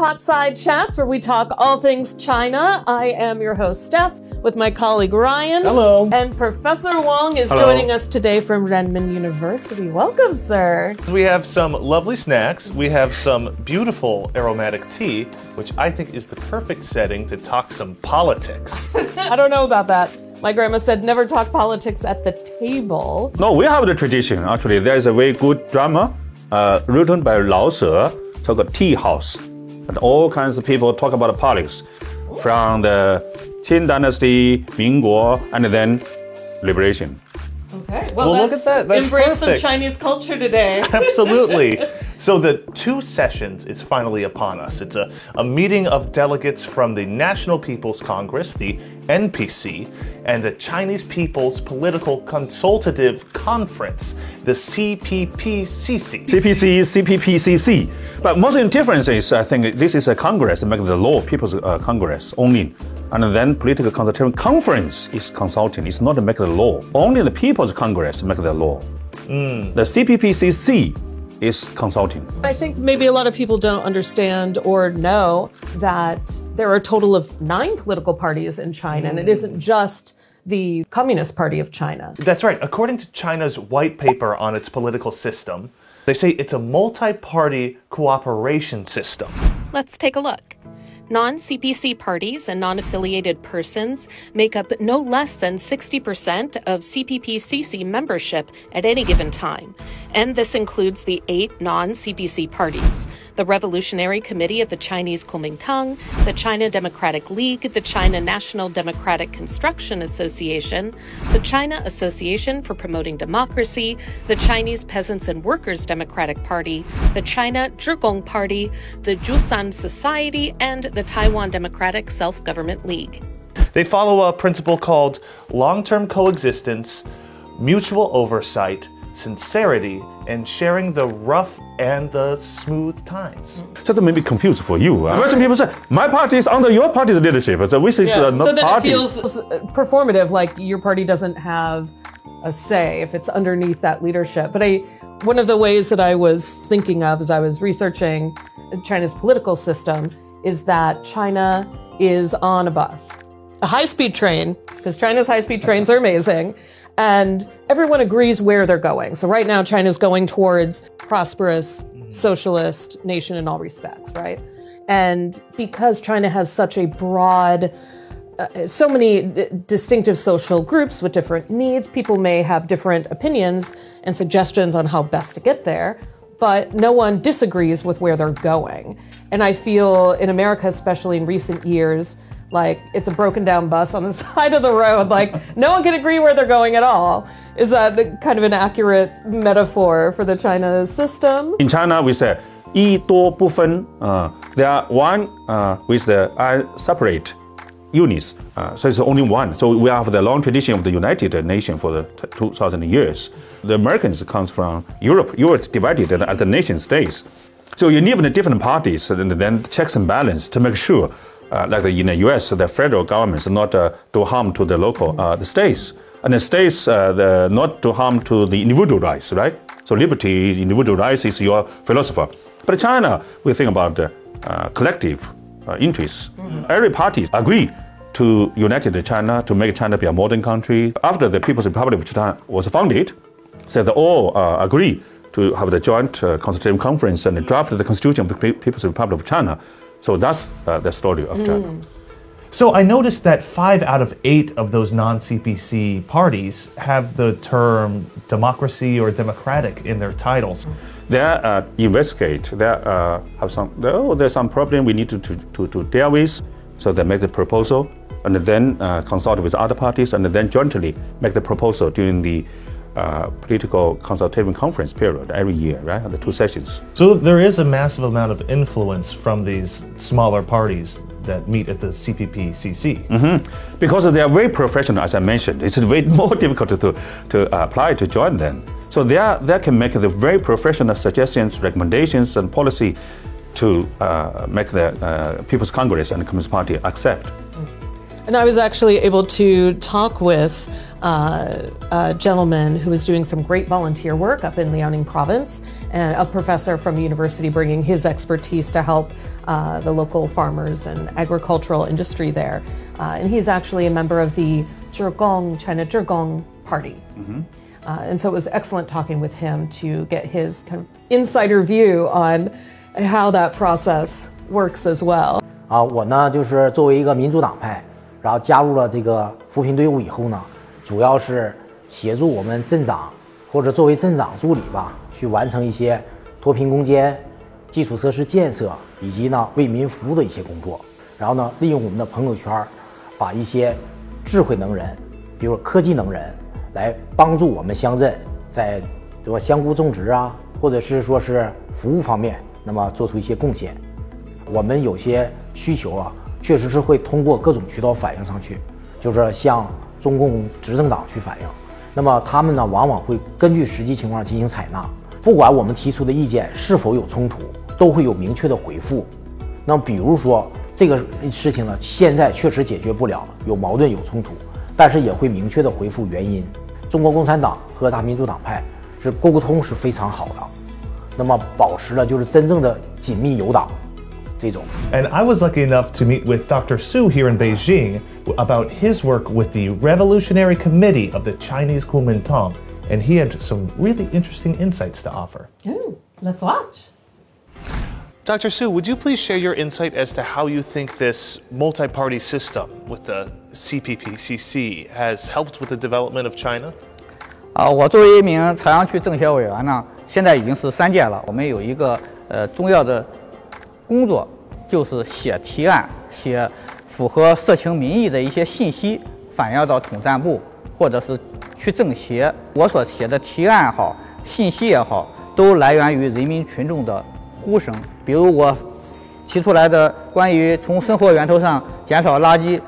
Potside Chats, where we talk all things China. I am your host, Steph, with my colleague Ryan. Hello. And Professor Wong is Hello. joining us today from Renmin University. Welcome, sir. We have some lovely snacks. We have some beautiful aromatic tea, which I think is the perfect setting to talk some politics. I don't know about that. My grandma said never talk politics at the table. No, we have the tradition. Actually, there is a very good drama uh, written by Lao She called Tea House. And all kinds of people talk about politics from the Qing Dynasty, Minguo, and then liberation. Okay. Well, look let's at that. That's embrace some perfect. Chinese culture today. Absolutely. So the two sessions is finally upon us. It's a, a meeting of delegates from the National People's Congress, the NPC, and the Chinese People's Political Consultative Conference, the CPPCC. CPC, CPPCC. But most of the difference is, I think, this is a Congress, make the law, People's uh, Congress only. And then political consultative conference is consulting. It's not make the law. Only the People's Congress make the law. The CPPCC is consulting. I think maybe a lot of people don't understand or know that there are a total of nine political parties in China, and it mm. isn't just the Communist Party of China. That's right. According to China's white paper on its political system, they say it's a multi party cooperation system. Let's take a look. Non CPC parties and non affiliated persons make up no less than 60% of CPPCC membership at any given time. And this includes the eight non CPC parties the Revolutionary Committee of the Chinese Kuomintang, the China Democratic League, the China National Democratic Construction Association, the China Association for Promoting Democracy, the Chinese Peasants and Workers Democratic Party, the China Zhigong Party, the Jiusan Society, and the Taiwan Democratic Self Government League. They follow a principle called long term coexistence, mutual oversight, sincerity, and sharing the rough and the smooth times. So that may be confused for you. Uh, Some people say, my party is under your party's leadership. So which is uh, not so that party. it feels uh, performative, like your party doesn't have a say if it's underneath that leadership. But I, one of the ways that I was thinking of as I was researching China's political system is that China is on a bus, a high-speed train, because China's high-speed trains are amazing. And everyone agrees where they're going. So right now, China's going towards prosperous, socialist nation in all respects, right? And because China has such a broad uh, so many d- distinctive social groups with different needs. People may have different opinions and suggestions on how best to get there, but no one disagrees with where they're going. And I feel in America, especially in recent years, like it's a broken down bus on the side of the road. Like no one can agree where they're going at all. Is that kind of an accurate metaphor for the China system? In China, we say 一多不分. Uh, they are one uh, with the uh, separate units. Uh, so it's only one. So we have the long tradition of the United Nation for the t- 2,000 years. The Americans comes from Europe. Europe is divided at the nation states. So you need the different parties and then checks and balance to make sure, uh, like in the U.S., the federal governments not uh, do harm to the local uh, the states, and the states uh, not to harm to the individual rights, right? So liberty, individual rights is your philosopher. But China, we think about uh, collective uh, interests. Every party agree to unite China to make China be a modern country. After the People's Republic of China was founded, so they all uh, agree to have the joint uh, consultative conference and draft the constitution of the People's Republic of China. So that's uh, the story of China. So I noticed that five out of eight of those non CPC parties have the term democracy or democratic in their titles. They uh, investigate. They uh, have some. Oh, there's some problem we need to, to, to, deal with. So they make the proposal, and then uh, consult with other parties, and then jointly make the proposal during the uh, political consultative conference period every year, right? The two sessions. So there is a massive amount of influence from these smaller parties that meet at the CPPCC. because they are very professional, as I mentioned. It's very more difficult to, to apply to join them. So they, are, they can make the very professional suggestions, recommendations, and policy to uh, make the uh, People's Congress and Communist Party accept. And I was actually able to talk with uh, a gentleman who was doing some great volunteer work up in Liaoning province, and a professor from the university bringing his expertise to help uh, the local farmers and agricultural industry there. Uh, and he's actually a member of the Zhigong, China Zhigong Party. Mm -hmm. and so it was excellent talking with him to get his kind of insider view on how that process works as well. Uh, 啊，我呢就是作为一个民主党派，然后加入了这个扶贫队伍以后呢，主要是协助我们镇长或者作为镇长助理吧，去完成一些脱贫攻坚、基础设施建设以及呢为民服务的一些工作。然后呢，利用我们的朋友圈，把一些智慧能人，比如科技能人，来帮助我们乡镇在这个香菇种植啊，或者是说是服务方面，那么做出一些贡献。我们有些需求啊，确实是会通过各种渠道反映上去，就是向中共执政党去反映。那么他们呢，往往会根据实际情况进行采纳，不管我们提出的意见是否有冲突，都会有明确的回复。那比如说这个事情呢，现在确实解决不了，有矛盾有冲突，但是也会明确的回复原因。中国共产党和大民主党派是沟通是非常好的，那么保持了就是真正的紧密友党。这种。 And I was lucky enough to meet with Dr. Su here in Beijing about his work with the Revolutionary Committee of the Chinese Kuomintang, and he had some really interesting insights to offer. Ooh, let's watch. Dr. Su, would you please share your insight as to how you think this multi party system with the CPPCC has helped with the development of China? 啊，我作为一名朝阳区政协委员呢，现在已经是三届了。我们有一个呃重要的 工作，就是写提案，写符合社情民意的一些信息，反映到统战部或者是区政协。我所写的提案好，信息也好，都来源于人民群众的呼声。比如我提出来的关于从生活源头上减少垃圾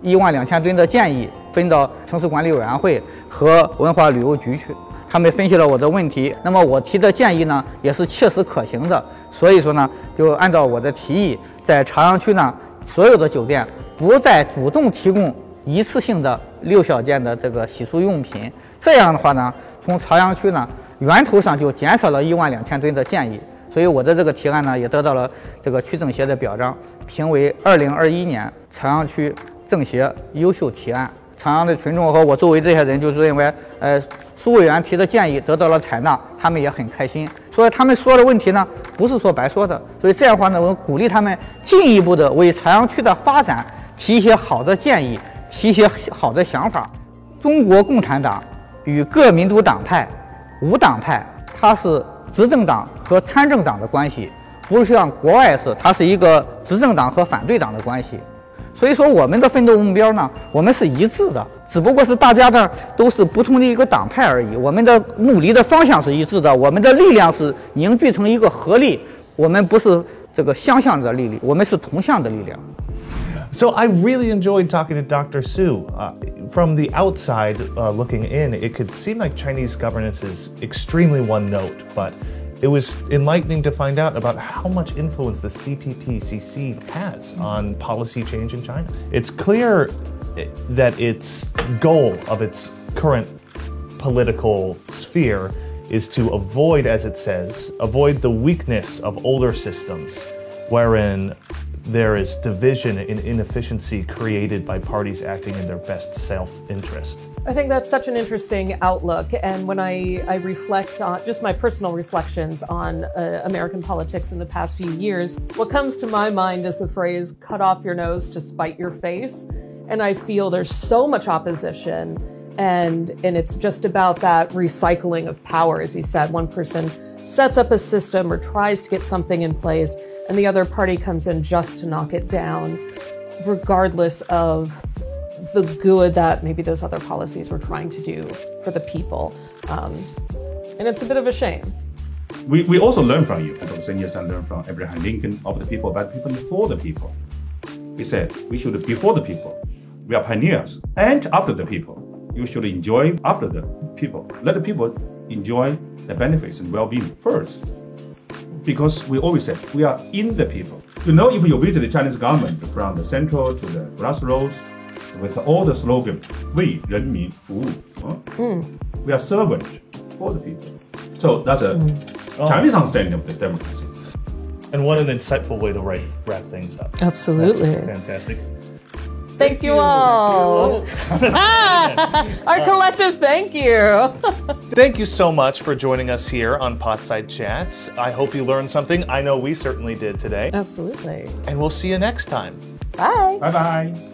一万两千吨的建议，分到城市管理委员会和文化旅游局去。他们分析了我的问题，那么我提的建议呢，也是切实可行的。所以说呢，就按照我的提议，在朝阳区呢，所有的酒店不再主动提供一次性的六小件的这个洗漱用品。这样的话呢，从朝阳区呢源头上就减少了一万两千吨的建议。所以我的这个提案呢，也得到了这个区政协的表彰，评为二零二一年朝阳区政协优秀提案。朝阳的群众和我周围这些人就是认为，呃，苏委员提的建议得到了采纳，他们也很开心。所以他们说的问题呢，不是说白说的。所以这样的话呢，我们鼓励他们进一步的为朝阳区的发展提一些好的建议，提一些好的想法。中国共产党与各民主党派、无党派，它是执政党和参政党的关系，不是像国外是，它是一个执政党和反对党的关系。所以说，我们的奋斗目标呢，我们是一致的，只不过是大家呢都是不同的一个党派而已。我们的努力的方向是一致的，我们的力量是凝聚成一个合力。我们不是这个相向的力量，我们是同向的力量。 So I really enjoyed talking to Dr. Su. Uh, from the outside uh, looking in, it could seem like Chinese governance is extremely one note, but it was enlightening to find out about how much influence the CPPCC has on policy change in China. It's clear eh, that its goal of its current political sphere is to avoid, as it says, avoid the weakness of older systems wherein there is division and inefficiency created by parties acting in their best self interest. I think that's such an interesting outlook. And when I, I reflect on just my personal reflections on uh, American politics in the past few years, what comes to my mind is the phrase cut off your nose to spite your face. And I feel there's so much opposition. And, and it's just about that recycling of power. As he said, one person sets up a system or tries to get something in place, and the other party comes in just to knock it down, regardless of the good that maybe those other policies were trying to do for the people. Um, and it's a bit of a shame. We, we also learn from you, and also yes, I learn from Abraham Lincoln of the people, the people, for the people. He said we should be for the people. We are pioneers, and after the people. You should enjoy after the people. Let the people enjoy the benefits and well-being first. Because we always say we are in the people. You know, if you visit the Chinese government from the central to the grassroots, with all the slogan 为人民服务. huh? We are servant for the people. So that's a Chinese understanding of the democracy. And what an insightful way to write, wrap things up. Absolutely. Fantastic. Thank you all. Our collective thank you. Thank you so much for joining us here on Potside Chats. I hope you learned something. I know we certainly did today. Absolutely. And we'll see you next time. Bye. Bye bye.